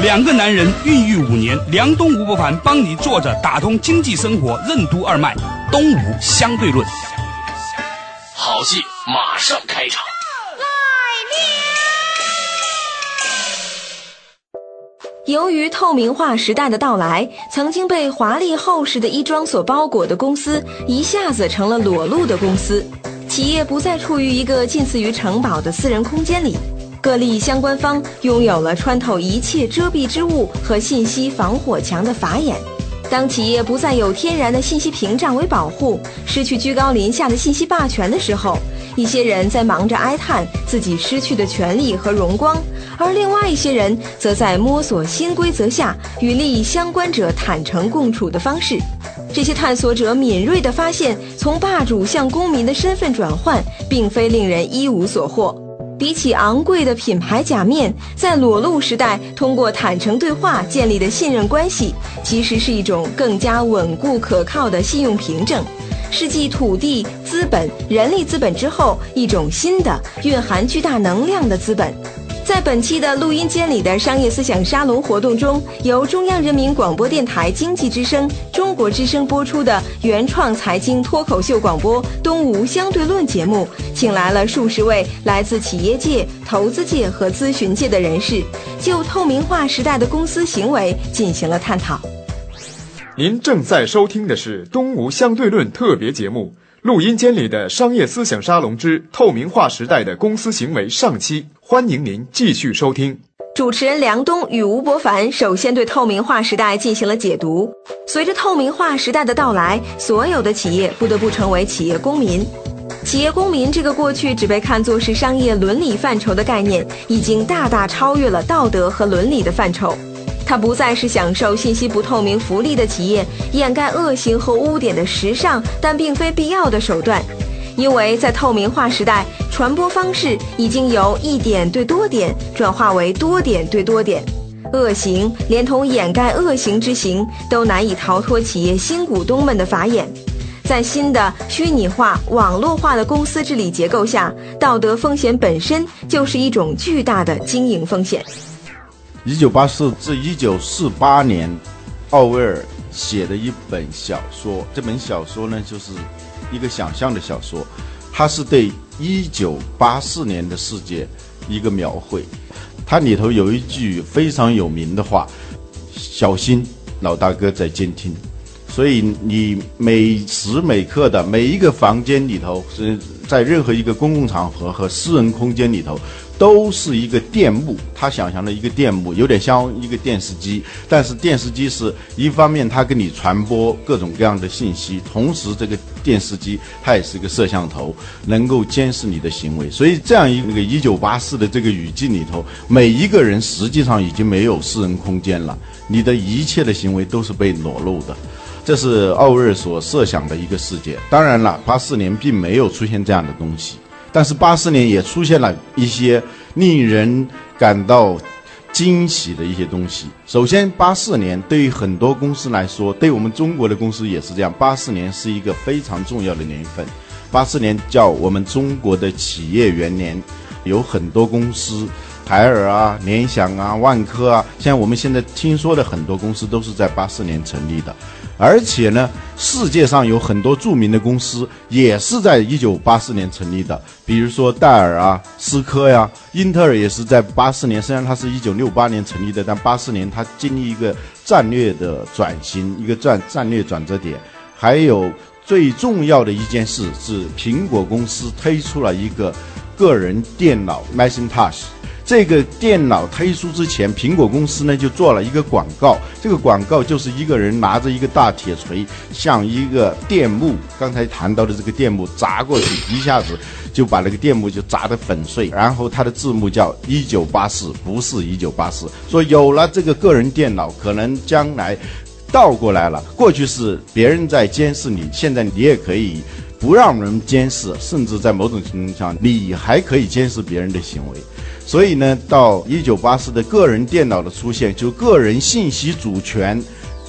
两个男人孕育五年，梁东吴伯凡帮你坐着打通经济生活任督二脉，东吴相对论。好戏马上开场。由于透明化时代的到来，曾经被华丽厚实的衣装所包裹的公司，一下子成了裸露的公司。企业不再处于一个近似于城堡的私人空间里，各利益相关方拥有了穿透一切遮蔽之物和信息防火墙的法眼。当企业不再有天然的信息屏障为保护，失去居高临下的信息霸权的时候，一些人在忙着哀叹自己失去的权利和荣光。而另外一些人则在摸索新规则下与利益相关者坦诚共处的方式。这些探索者敏锐地发现，从霸主向公民的身份转换，并非令人一无所获。比起昂贵的品牌假面，在裸露时代通过坦诚对话建立的信任关系，其实是一种更加稳固可靠的信用凭证，是继土地、资本、人力资本之后一种新的蕴含巨大能量的资本。在本期的录音间里的商业思想沙龙活动中，由中央人民广播电台经济之声、中国之声播出的原创财经脱口秀广播《东吴相对论》节目，请来了数十位来自企业界、投资界和咨询界的人士，就透明化时代的公司行为进行了探讨。您正在收听的是《东吴相对论》特别节目。录音间里的商业思想沙龙之透明化时代的公司行为上期，欢迎您继续收听。主持人梁冬与吴伯凡首先对透明化时代进行了解读。随着透明化时代的到来，所有的企业不得不成为企业公民。企业公民这个过去只被看作是商业伦理范畴的概念，已经大大超越了道德和伦理的范畴。它不再是享受信息不透明福利的企业掩盖恶行和污点的时尚，但并非必要的手段，因为在透明化时代，传播方式已经由一点对多点转化为多点对多点，恶行连同掩盖恶行之行都难以逃脱企业新股东们的法眼。在新的虚拟化、网络化的公司治理结构下，道德风险本身就是一种巨大的经营风险。一九八四至一九四八年，奥威尔写的一本小说。这本小说呢，就是一个想象的小说，它是对一九八四年的世界一个描绘。它里头有一句非常有名的话：“小心老大哥在监听。”所以你每时每刻的每一个房间里头，是在任何一个公共场合和私人空间里头。都是一个电幕，他想象的一个电幕，有点像一个电视机。但是电视机是一方面，它给你传播各种各样的信息，同时这个电视机它也是一个摄像头，能够监视你的行为。所以这样一个一九八四的这个语境里头，每一个人实际上已经没有私人空间了，你的一切的行为都是被裸露的。这是奥威尔所设想的一个世界。当然了，八四年并没有出现这样的东西。但是八四年也出现了一些令人感到惊喜的一些东西。首先，八四年对于很多公司来说，对我们中国的公司也是这样。八四年是一个非常重要的年份，八四年叫我们中国的企业元年，有很多公司，海尔啊、联想啊、万科啊，像我们现在听说的很多公司都是在八四年成立的。而且呢，世界上有很多著名的公司也是在一九八四年成立的，比如说戴尔啊、思科呀、英特尔也是在八四年。虽然它是一九六八年成立的，但八四年它经历一个战略的转型，一个战战略转折点。还有最重要的一件事是，苹果公司推出了一个个人电脑 Macintosh。这个电脑推出之前，苹果公司呢就做了一个广告。这个广告就是一个人拿着一个大铁锤，向一个电幕，刚才谈到的这个电幕砸过去，一下子就把那个电幕就砸得粉碎。然后它的字幕叫“一九八四”，不是一九八四。说有了这个个人电脑，可能将来倒过来了。过去是别人在监视你，现在你也可以不让人监视，甚至在某种情况下，你还可以监视别人的行为。所以呢，到一九八四的个人电脑的出现，就个人信息主权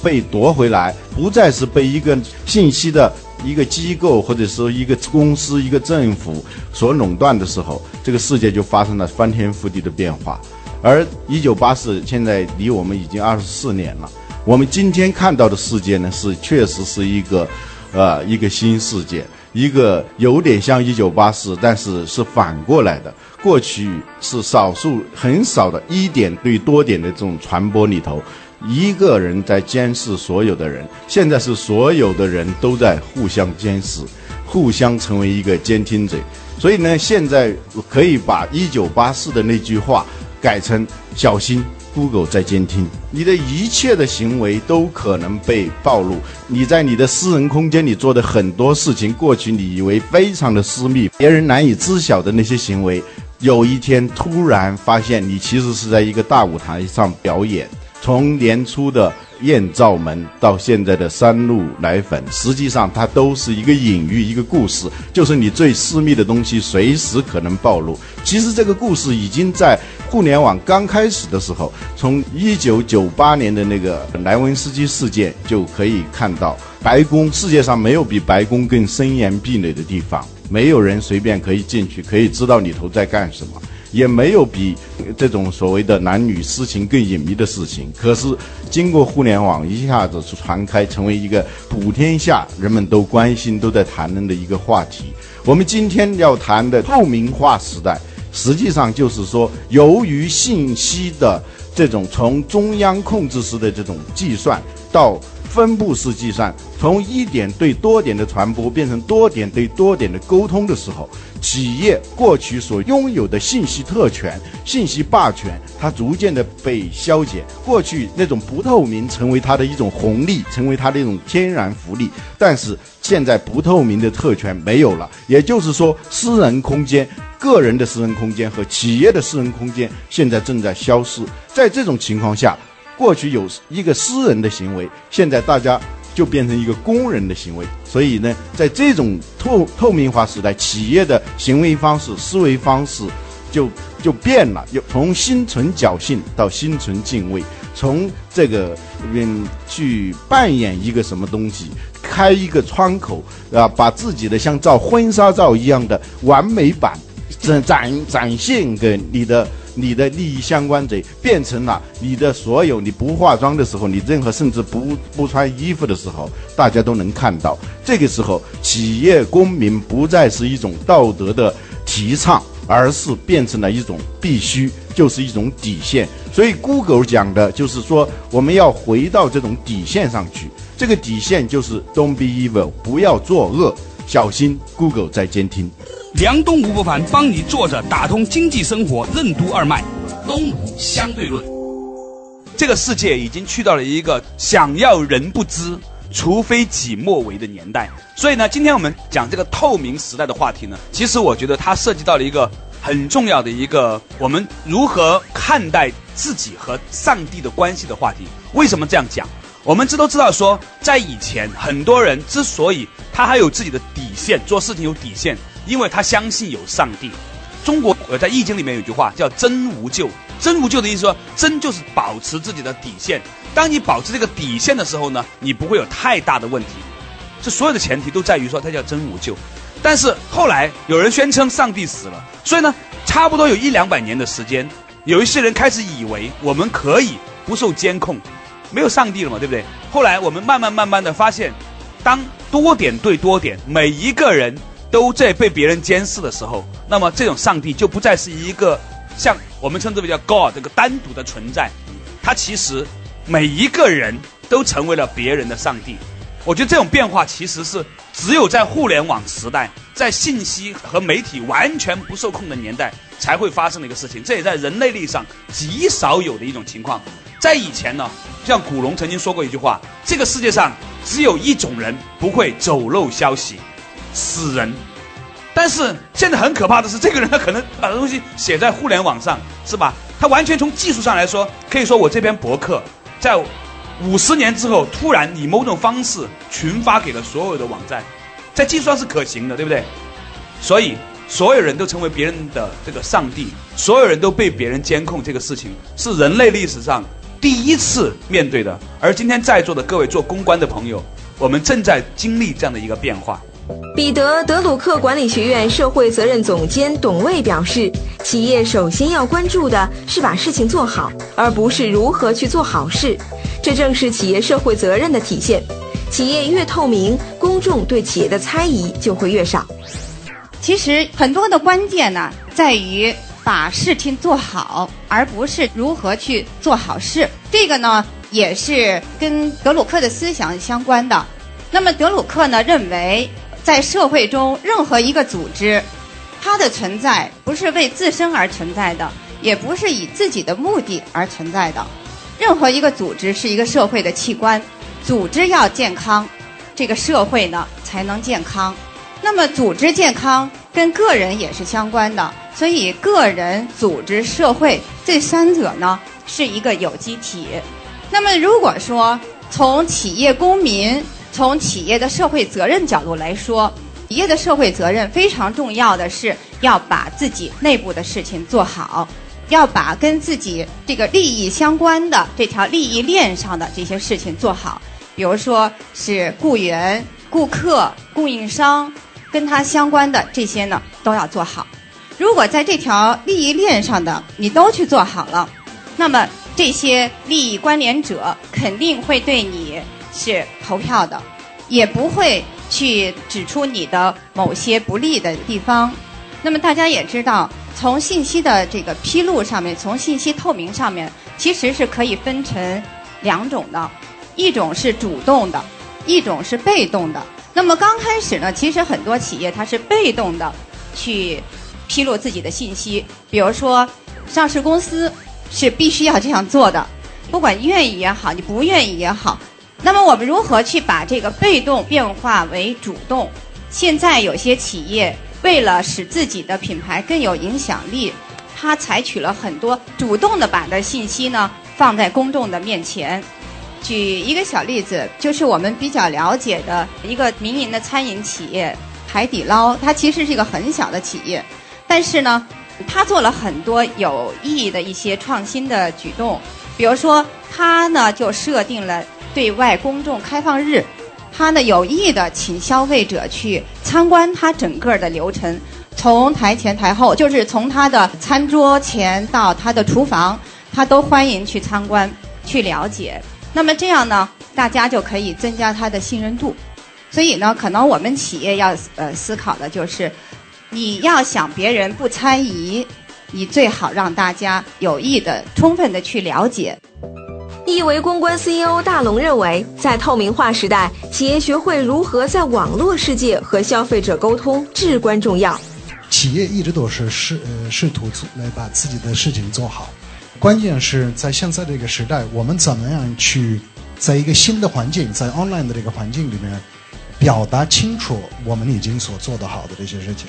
被夺回来，不再是被一个信息的一个机构或者说一个公司、一个政府所垄断的时候，这个世界就发生了翻天覆地的变化。而一九八四现在离我们已经二十四年了，我们今天看到的世界呢，是确实是一个，呃，一个新世界，一个有点像一九八四，但是是反过来的。过去是少数很少的一点对多点的这种传播里头，一个人在监视所有的人。现在是所有的人都在互相监视，互相成为一个监听者。所以呢，现在可以把一九八四的那句话改成“小心 Google 在监听”，你的一切的行为都可能被暴露。你在你的私人空间里做的很多事情，过去你以为非常的私密，别人难以知晓的那些行为。有一天突然发现，你其实是在一个大舞台上表演。从年初的艳照门到现在的三鹿奶粉，实际上它都是一个隐喻，一个故事，就是你最私密的东西随时可能暴露。其实这个故事已经在互联网刚开始的时候，从一九九八年的那个莱文斯基事件就可以看到，白宫世界上没有比白宫更森严壁垒的地方。没有人随便可以进去，可以知道里头在干什么，也没有比这种所谓的男女私情更隐秘的事情。可是经过互联网一下子传开，成为一个普天下人们都关心、都在谈论的一个话题。我们今天要谈的透明化时代，实际上就是说，由于信息的这种从中央控制式的这种计算到。分布式计算从一点对多点的传播变成多点对多点的沟通的时候，企业过去所拥有的信息特权、信息霸权，它逐渐的被消减。过去那种不透明成为它的一种红利，成为它的一种天然福利。但是现在不透明的特权没有了，也就是说，私人空间、个人的私人空间和企业的私人空间现在正在消失。在这种情况下。过去有一个私人的行为，现在大家就变成一个工人的行为。所以呢，在这种透透明化时代，企业的行为方式、思维方式就就变了，又从心存侥幸到心存敬畏，从这个嗯去扮演一个什么东西，开一个窗口啊，把自己的像照婚纱照一样的完美版展展展现给你的。你的利益相关者变成了你的所有，你不化妆的时候，你任何甚至不不穿衣服的时候，大家都能看到。这个时候，企业公民不再是一种道德的提倡，而是变成了一种必须，就是一种底线。所以，Google 讲的就是说，我们要回到这种底线上去。这个底线就是 Don't be evil，不要作恶，小心 Google 在监听。梁东吴不凡帮你坐着打通经济生活任督二脉，东吴相对论。这个世界已经去到了一个想要人不知，除非己莫为的年代。所以呢，今天我们讲这个透明时代的话题呢，其实我觉得它涉及到了一个很重要的一个我们如何看待自己和上帝的关系的话题。为什么这样讲？我们知都知道说，在以前很多人之所以他还有自己的底线，做事情有底线。因为他相信有上帝。中国呃，在《易经》里面有句话叫“真无咎”。真无咎的意思说，真就是保持自己的底线。当你保持这个底线的时候呢，你不会有太大的问题。这所有的前提都在于说，它叫真无咎。但是后来有人宣称上帝死了，所以呢，差不多有一两百年的时间，有一些人开始以为我们可以不受监控，没有上帝了嘛，对不对？后来我们慢慢慢慢的发现，当多点对多点，每一个人。都在被别人监视的时候，那么这种上帝就不再是一个像我们称之为叫 God 这个单独的存在，他其实每一个人都成为了别人的上帝。我觉得这种变化其实是只有在互联网时代，在信息和媒体完全不受控的年代才会发生的一个事情。这也在人类历史上极少有的一种情况。在以前呢，像古龙曾经说过一句话：这个世界上只有一种人不会走漏消息。死人，但是现在很可怕的是，这个人他可能把东西写在互联网上，是吧？他完全从技术上来说，可以说我这篇博客在五十年之后突然以某种方式群发给了所有的网站，在计算是可行的，对不对？所以所有人都成为别人的这个上帝，所有人都被别人监控，这个事情是人类历史上第一次面对的。而今天在座的各位做公关的朋友，我们正在经历这样的一个变化。彼得·德鲁克管理学院社会责任总监董卫表示，企业首先要关注的是把事情做好，而不是如何去做好事。这正是企业社会责任的体现。企业越透明，公众对企业的猜疑就会越少。其实很多的关键呢，在于把事情做好，而不是如何去做好事。这个呢，也是跟德鲁克的思想相关的。那么德鲁克呢，认为。在社会中，任何一个组织，它的存在不是为自身而存在的，也不是以自己的目的而存在的。任何一个组织是一个社会的器官，组织要健康，这个社会呢才能健康。那么，组织健康跟个人也是相关的，所以个人、组织、社会这三者呢是一个有机体。那么，如果说从企业公民，从企业的社会责任角度来说，企业的社会责任非常重要的是要把自己内部的事情做好，要把跟自己这个利益相关的这条利益链上的这些事情做好。比如说是雇员、顾客、供应商，跟他相关的这些呢都要做好。如果在这条利益链上的你都去做好了，那么这些利益关联者肯定会对你。是投票的，也不会去指出你的某些不利的地方。那么大家也知道，从信息的这个披露上面，从信息透明上面，其实是可以分成两种的，一种是主动的，一种是被动的。那么刚开始呢，其实很多企业它是被动的去披露自己的信息，比如说上市公司是必须要这样做的，不管愿意也好，你不愿意也好。那么我们如何去把这个被动变化为主动？现在有些企业为了使自己的品牌更有影响力，它采取了很多主动的把的信息呢放在公众的面前。举一个小例子，就是我们比较了解的一个民营的餐饮企业海底捞，它其实是一个很小的企业，但是呢，它做了很多有意义的一些创新的举动，比如说它呢就设定了。对外公众开放日，他呢有意的请消费者去参观他整个的流程，从台前台后，就是从他的餐桌前到他的厨房，他都欢迎去参观去了解。那么这样呢，大家就可以增加他的信任度。所以呢，可能我们企业要呃思考的就是，你要想别人不猜疑，你最好让大家有意的、充分的去了解。易维公关 CEO 大龙认为，在透明化时代，企业学会如何在网络世界和消费者沟通至关重要。企业一直都是试呃试图来把自己的事情做好，关键是在现在这个时代，我们怎么样去在一个新的环境，在 online 的这个环境里面，表达清楚我们已经所做的好的这些事情。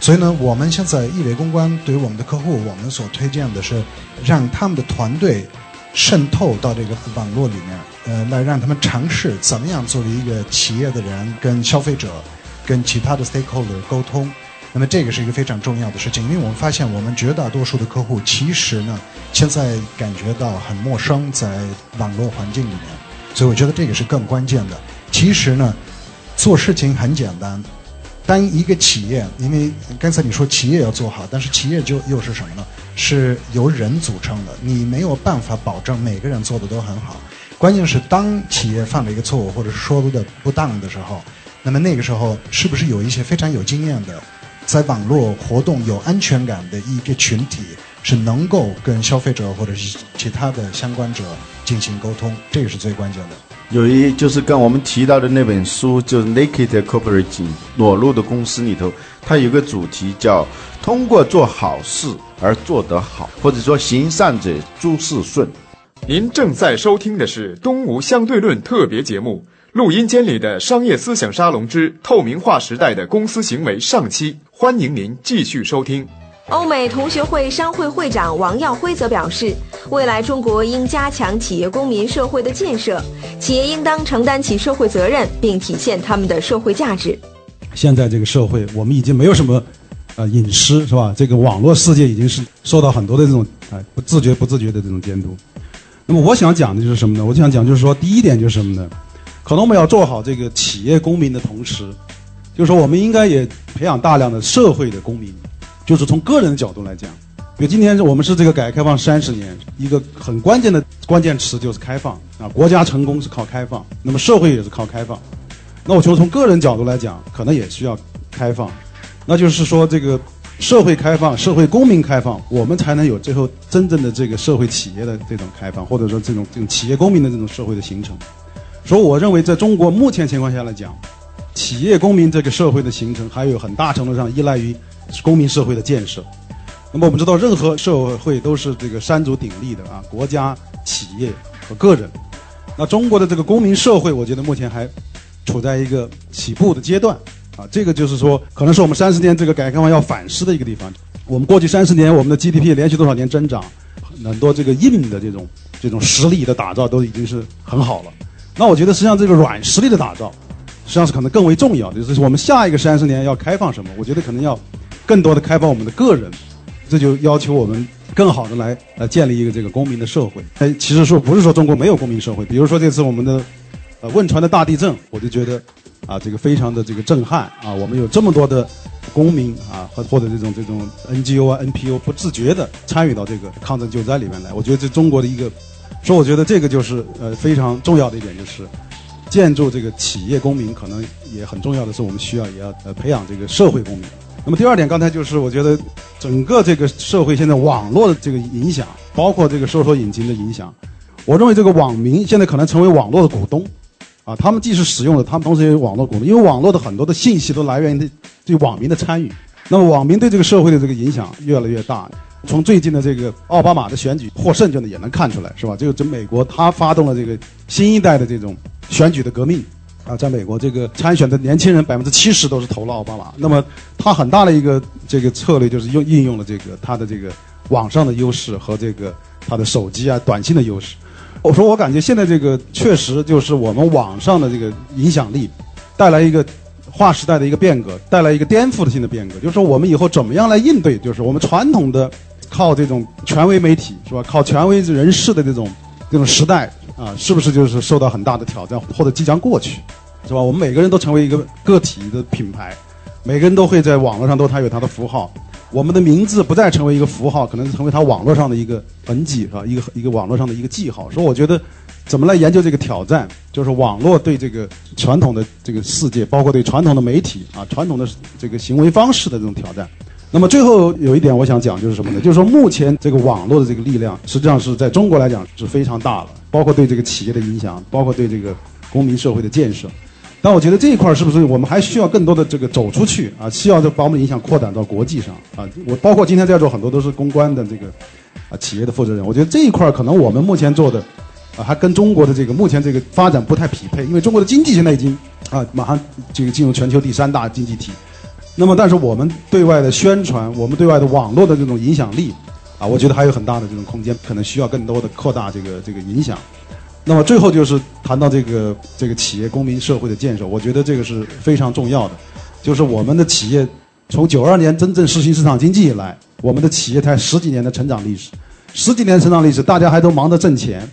所以呢，我们现在易维公关对于我们的客户，我们所推荐的是让他们的团队。渗透到这个网络里面，呃，来让他们尝试怎么样作为一个企业的人跟消费者、跟其他的 stakeholder 沟通。那么这个是一个非常重要的事情，因为我们发现我们绝大多数的客户其实呢，现在感觉到很陌生在网络环境里面，所以我觉得这个是更关键的。其实呢，做事情很简单。当一个企业，因为刚才你说企业要做好，但是企业就又是什么呢？是由人组成的，你没有办法保证每个人做的都很好。关键是当企业犯了一个错误，或者是说的不当的时候，那么那个时候是不是有一些非常有经验的，在网络活动有安全感的一个群体，是能够跟消费者或者是其他的相关者进行沟通？这个是最关键的。有一就是跟我们提到的那本书，就是《Naked Corporation》裸露的公司里头，它有个主题叫“通过做好事而做得好”，或者说“行善者诸事顺”。您正在收听的是《东吴相对论》特别节目，录音间里的商业思想沙龙之透明化时代的公司行为上期，欢迎您继续收听。欧美同学会商会会长王耀辉则表示，未来中国应加强企业公民社会的建设，企业应当承担起社会责任，并体现他们的社会价值。现在这个社会，我们已经没有什么，呃，隐私是吧？这个网络世界已经是受到很多的这种啊不自觉、不自觉的这种监督。那么我想讲的就是什么呢？我想讲就是说，第一点就是什么呢？可能我们要做好这个企业公民的同时，就是说我们应该也培养大量的社会的公民，就是从个人的角度来讲，比如今天我们是这个改革开放三十年，一个很关键的关键词就是开放啊，国家成功是靠开放，那么社会也是靠开放。那我觉得从个人角度来讲，可能也需要开放，那就是说这个社会开放、社会公民开放，我们才能有最后真正的这个社会企业的这种开放，或者说这种这种企业公民的这种社会的形成。所以我认为，在中国目前情况下来讲，企业公民这个社会的形成，还有很大程度上依赖于公民社会的建设。那么我们知道，任何社会都是这个三足鼎立的啊，国家、企业和个人。那中国的这个公民社会，我觉得目前还。处在一个起步的阶段，啊，这个就是说，可能是我们三十年这个改革开放要反思的一个地方。我们过去三十年，我们的 GDP 连续多少年增长，很多这个硬的这种这种实力的打造都已经是很好了。那我觉得实际上这个软实力的打造，实际上是可能更为重要的。就是我们下一个三十年要开放什么？我觉得可能要更多的开放我们的个人，这就要求我们更好的来来建立一个这个公民的社会。哎，其实说不是说中国没有公民社会，比如说这次我们的。呃，汶川的大地震，我就觉得，啊，这个非常的这个震撼啊！我们有这么多的公民啊，或或者这种这种 NGO 啊、NPO 不自觉的参与到这个抗震救灾里面来，我觉得这中国的一个，所以我觉得这个就是呃非常重要的一点，就是建筑这个企业公民，可能也很重要的是，我们需要也要呃培养这个社会公民。那么第二点，刚才就是我觉得整个这个社会现在网络的这个影响，包括这个搜索引擎的影响，我认为这个网民现在可能成为网络的股东。啊，他们既是使用的，他们同时也有网络功能，因为网络的很多的信息都来源于对网民的参与。那么网民对这个社会的这个影响越来越大。从最近的这个奥巴马的选举获胜就能也能看出来，是吧？就这美国，他发动了这个新一代的这种选举的革命。啊，在美国这个参选的年轻人百分之七十都是投了奥巴马。那么他很大的一个这个策略就是用应用了这个他的这个网上的优势和这个他的手机啊短信的优势。我说，我感觉现在这个确实就是我们网上的这个影响力，带来一个划时代的一个变革，带来一个颠覆性的变革。就是说，我们以后怎么样来应对？就是我们传统的靠这种权威媒体是吧？靠权威人士的这种这种时代啊，是不是就是受到很大的挑战，或者即将过去，是吧？我们每个人都成为一个个体的品牌，每个人都会在网络上都他有他的符号。我们的名字不再成为一个符号，可能成为他网络上的一个痕迹，是吧？一个一个网络上的一个记号。所以我觉得，怎么来研究这个挑战？就是网络对这个传统的这个世界，包括对传统的媒体啊、传统的这个行为方式的这种挑战。那么最后有一点我想讲就是什么呢？就是说目前这个网络的这个力量，实际上是在中国来讲是非常大了，包括对这个企业的影响，包括对这个公民社会的建设。但我觉得这一块是不是我们还需要更多的这个走出去啊？需要把我们的影响扩展到国际上啊？我包括今天在座很多都是公关的这个啊企业的负责人，我觉得这一块可能我们目前做的啊还跟中国的这个目前这个发展不太匹配，因为中国的经济现在已经啊马上这个进入全球第三大经济体，那么但是我们对外的宣传，我们对外的网络的这种影响力啊，我觉得还有很大的这种空间，可能需要更多的扩大这个这个影响。那么最后就是谈到这个这个企业公民社会的建设，我觉得这个是非常重要的。就是我们的企业从九二年真正实行市场经济以来，我们的企业才十几年的成长历史，十几年成长历史，大家还都忙着挣钱。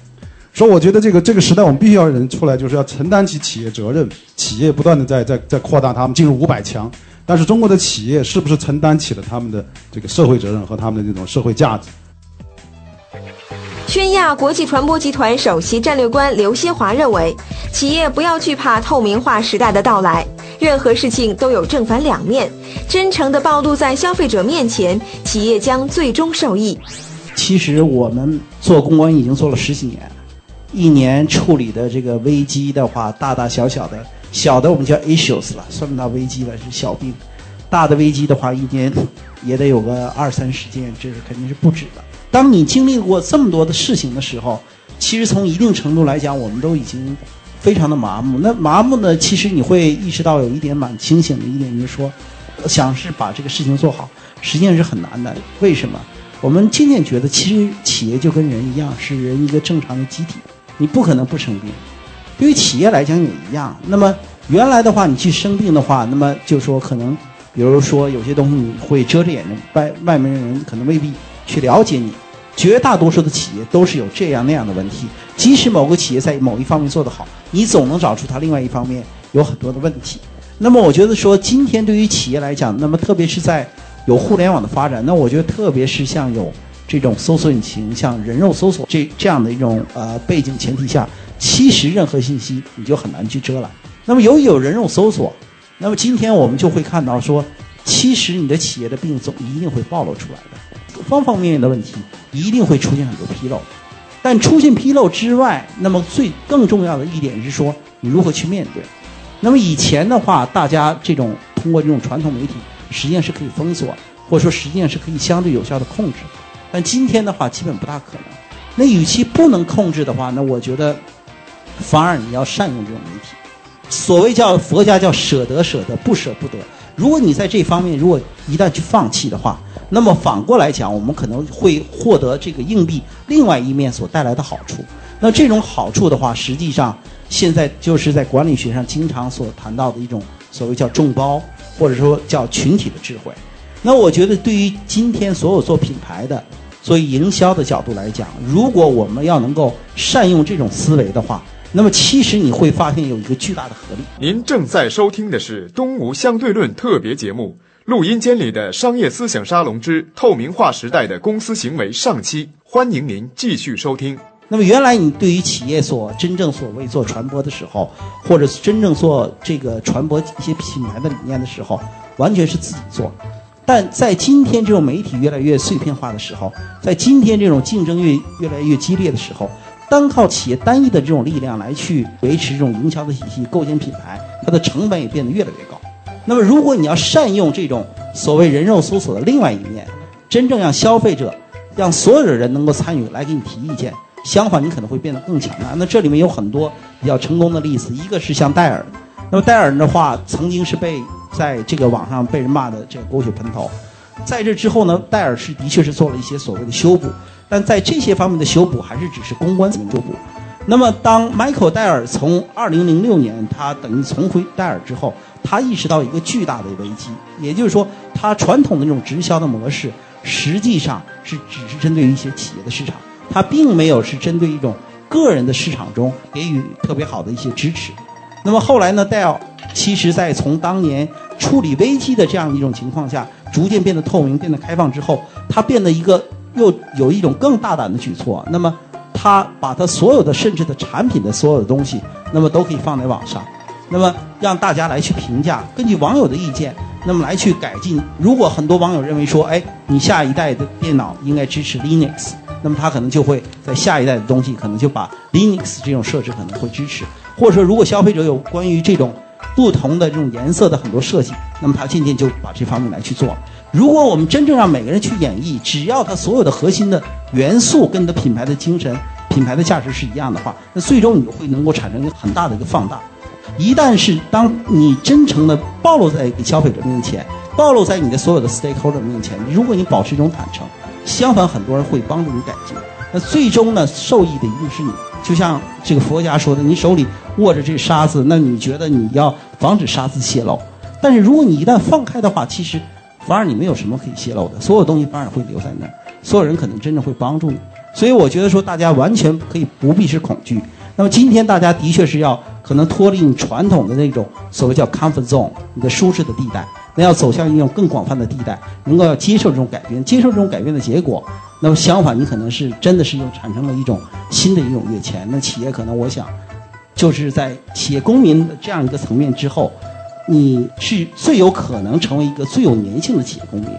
所以我觉得这个这个时代，我们必须要人出来，就是要承担起企业责任。企业不断的在在在扩大，他们进入五百强，但是中国的企业是不是承担起了他们的这个社会责任和他们的这种社会价值？宣亚国际传播集团首席战略官刘新华认为，企业不要惧怕透明化时代的到来，任何事情都有正反两面，真诚地暴露在消费者面前，企业将最终受益。其实我们做公关已经做了十几年，一年处理的这个危机的话，大大小小的，小的我们叫 issues 了，算不到危机了，是小病；大的危机的话，一年也得有个二三十件，这是肯定是不止的。当你经历过这么多的事情的时候，其实从一定程度来讲，我们都已经非常的麻木。那麻木呢，其实你会意识到有一点蛮清醒的一点，就是说，想是把这个事情做好，实际上是很难的。为什么？我们渐渐觉得，其实企业就跟人一样，是人一个正常的机体，你不可能不生病。对于企业来讲也一样。那么原来的话，你去生病的话，那么就说可能，比如说有些东西你会遮着眼睛，外外面的人可能未必去了解你。绝大多数的企业都是有这样那样的问题。即使某个企业在某一方面做得好，你总能找出它另外一方面有很多的问题。那么我觉得说，今天对于企业来讲，那么特别是在有互联网的发展，那我觉得特别是像有这种搜索引擎，像人肉搜索这这样的一种呃背景前提下，其实任何信息你就很难去遮拦。那么由于有人肉搜索，那么今天我们就会看到说，其实你的企业的病总一定会暴露出来，方方面面的问题一定会出现很多纰漏。但出现纰漏之外，那么最更重要的一点是说，你如何去面对。那么以前的话，大家这种通过这种传统媒体。实际上是可以封锁，或者说实际上是可以相对有效的控制，但今天的话基本不大可能。那与其不能控制的话，那我觉得反而你要善用这种媒体。所谓叫佛家叫舍得舍得，不舍不得。如果你在这方面如果一旦去放弃的话，那么反过来讲，我们可能会获得这个硬币另外一面所带来的好处。那这种好处的话，实际上现在就是在管理学上经常所谈到的一种所谓叫众包。或者说叫群体的智慧，那我觉得对于今天所有做品牌的、做营销的角度来讲，如果我们要能够善用这种思维的话，那么其实你会发现有一个巨大的合力。您正在收听的是《东吴相对论》特别节目，录音间里的商业思想沙龙之透明化时代的公司行为上期，欢迎您继续收听。那么原来你对于企业所真正所谓做传播的时候，或者是真正做这个传播一些品牌的理念的时候，完全是自己做。但在今天这种媒体越来越碎片化的时候，在今天这种竞争越越来越激烈的时候，单靠企业单一的这种力量来去维持这种营销的体系、构建品牌，它的成本也变得越来越高。那么如果你要善用这种所谓人肉搜索的另外一面，真正让消费者、让所有的人能够参与来给你提意见。相反，你可能会变得更强大。那这里面有很多比较成功的例子，一个是像戴尔，那么戴尔的话，曾经是被在这个网上被人骂的这个狗血喷头。在这之后呢，戴尔是的确是做了一些所谓的修补，但在这些方面的修补还是只是公关层面修补。那么当 Michael 戴尔从2006年他等于重回戴尔之后，他意识到一个巨大的危机，也就是说，他传统的那种直销的模式实际上是只是针对于一些企业的市场。它并没有是针对一种个人的市场中给予特别好的一些支持。那么后来呢？戴尔其实在从当年处理危机的这样一种情况下，逐渐变得透明、变得开放之后，它变得一个又有一种更大胆的举措。那么，他把他所有的甚至的产品的所有的东西，那么都可以放在网上，那么让大家来去评价，根据网友的意见，那么来去改进。如果很多网友认为说，哎，你下一代的电脑应该支持 Linux。那么他可能就会在下一代的东西，可能就把 Linux 这种设置可能会支持，或者说如果消费者有关于这种不同的这种颜色的很多设计，那么它渐渐就把这方面来去做。如果我们真正让每个人去演绎，只要它所有的核心的元素跟你的品牌的精神、品牌的价值是一样的话，那最终你会能够产生一个很大的一个放大。一旦是当你真诚的暴露在消费者面前，暴露在你的所有的 stakeholder 面前，如果你保持一种坦诚。相反，很多人会帮助你改进。那最终呢，受益的一定是你。就像这个佛家说的，你手里握着这沙子，那你觉得你要防止沙子泄漏。但是如果你一旦放开的话，其实反而你没有什么可以泄露的，所有东西反而会留在那儿。所有人可能真正会帮助你。所以我觉得说，大家完全可以不必是恐惧。那么今天大家的确是要可能脱离你传统的那种所谓叫 comfort zone，你的舒适的地带。那要走向一种更广泛的地带，能够要接受这种改变，接受这种改变的结果。那么相反，你可能是真的是又产生了一种新的一种跃迁。那企业可能，我想，就是在企业公民的这样一个层面之后，你是最有可能成为一个最有粘性的企业公民。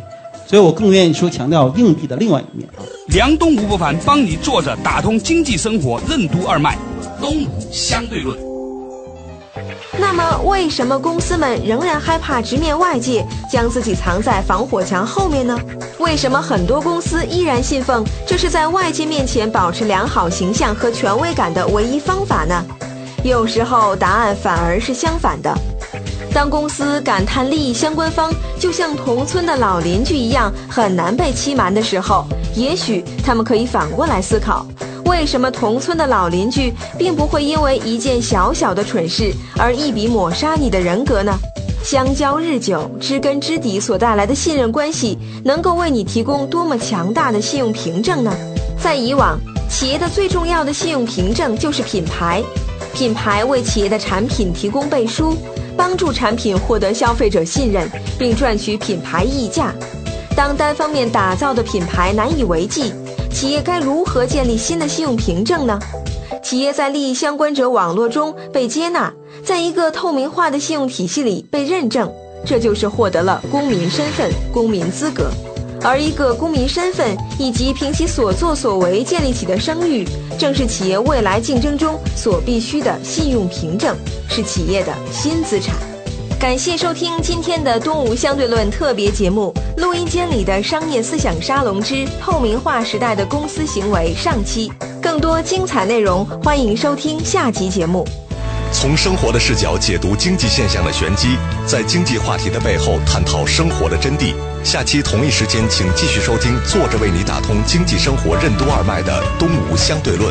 所以我更愿意说强调硬币的另外一面啊。梁东吴不凡帮你坐着打通经济生活任督二脉，东吴相对论。那么，为什么公司们仍然害怕直面外界，将自己藏在防火墙后面呢？为什么很多公司依然信奉这是在外界面前保持良好形象和权威感的唯一方法呢？有时候，答案反而是相反的。当公司感叹利益相关方就像同村的老邻居一样很难被欺瞒的时候，也许他们可以反过来思考：为什么同村的老邻居并不会因为一件小小的蠢事而一笔抹杀你的人格呢？相交日久，知根知底所带来的信任关系，能够为你提供多么强大的信用凭证呢？在以往，企业的最重要的信用凭证就是品牌，品牌为企业的产品提供背书。帮助产品获得消费者信任，并赚取品牌溢价。当单方面打造的品牌难以为继，企业该如何建立新的信用凭证呢？企业在利益相关者网络中被接纳，在一个透明化的信用体系里被认证，这就是获得了公民身份、公民资格。而一个公民身份以及凭其所作所为建立起的声誉，正是企业未来竞争中所必须的信用凭证，是企业的新资产。感谢收听今天的《东吴相对论》特别节目，录音间里的商业思想沙龙之透明化时代的公司行为上期，更多精彩内容，欢迎收听下集节目。从生活的视角解读经济现象的玄机，在经济话题的背后探讨生活的真谛。下期同一时间，请继续收听，坐着为你打通经济生活任督二脉的《东吴相对论》。